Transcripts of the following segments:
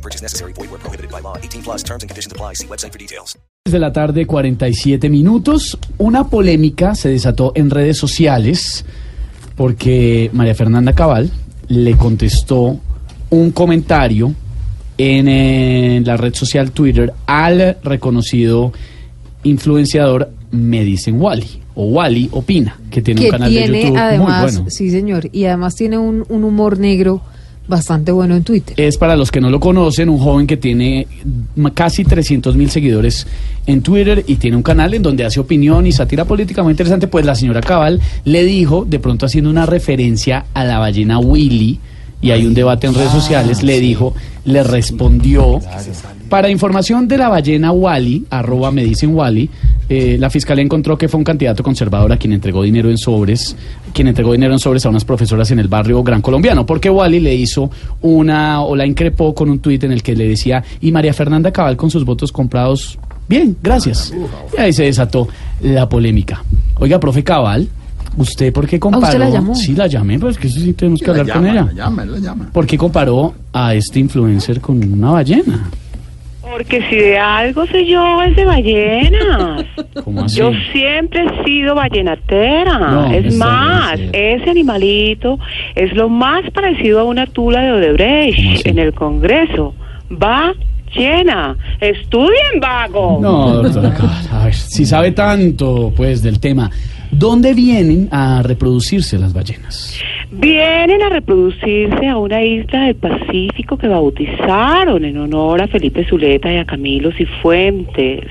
No purchase necessary. Void where prohibited by law. 18 plus terms and conditions apply. See website for details. de la tarde, 47 minutos. Una polémica se desató en redes sociales porque María Fernanda Cabal le contestó un comentario en, eh, la red social Twitter al reconocido influenciador Me Dicen Wally, o Wally Opina, que tiene que un canal tiene de YouTube además, muy bueno. sí señor, y además tiene un, un humor negro bastante bueno en Twitter. Es para los que no lo conocen, un joven que tiene casi 300 mil seguidores en Twitter y tiene un canal en donde hace opinión y sátira política muy interesante. Pues la señora Cabal le dijo, de pronto haciendo una referencia a la ballena Willy, y hay un debate en redes sociales, le dijo, le respondió, para información de la ballena Wally, arroba me dicen Wally, eh, la fiscalía encontró que fue un candidato conservador a quien entregó dinero en sobres, quien entregó dinero en sobres a unas profesoras en el barrio Gran Colombiano, porque Wally le hizo una, o la increpó con un tuit en el que le decía, y María Fernanda Cabal con sus votos comprados, bien, gracias. Y ahí se desató la polémica. Oiga, profe Cabal, ¿usted por qué comparó? usted la llamó? Sí, la llamé, pues que eso sí tenemos que La hablar con ella. la llama, la llama. ¿Por qué comparó a este influencer con una ballena? Porque si de algo sé yo es de ballenas. ¿Cómo así? Yo siempre he sido ballenatera. No, es más, diciendo. ese animalito es lo más parecido a una tula de ¿Cómo Odebrecht en el Congreso. Va llena. Estudien, vago. No, doctora Cabal, a ver, si sabe tanto, pues, del tema, ¿dónde vienen a reproducirse las ballenas? Vienen a reproducirse a una isla del Pacífico que bautizaron en honor a Felipe Zuleta y a Camilo Cifuentes.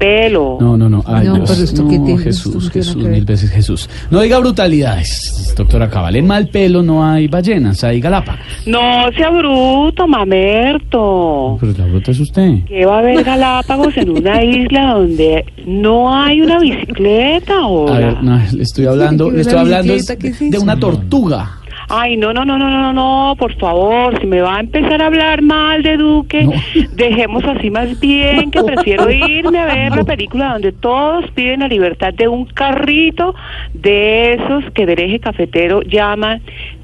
Malpelo. No, no, no. Ay, No, Dios. pero esto No, qué tiene, esto Jesús, Jesús, que mil veces Jesús. No diga brutalidades, doctora Cabal. En mal pelo no hay ballenas, hay galápagos. No sea bruto, mamerto. Pero la bruta es usted. que va a haber Galápagos en una isla donde no hay una bicicleta A ahora? ver, no, le estoy hablando, ¿Qué le estoy hablando bicicleta? es ¿Qué es de una tortuga. Ay, no, no, no, no, no, no, por favor, si me va a empezar a hablar mal de Duque, No. dejemos así más bien, que prefiero irme a ver la película donde todos piden la libertad de un carrito de esos que del eje cafetero llaman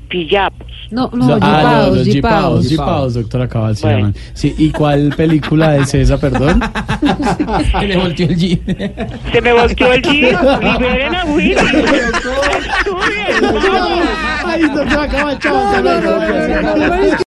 pillapos. No, no, Ah, jipaos, los jipaos. jipaos, doctora Cabal se Bueno. llaman. Sí, ¿y cuál película es esa, perdón? le volteó el jeep. Se me volteó el jeep, liberen a Willy. Ay, doctora Cabal, chao.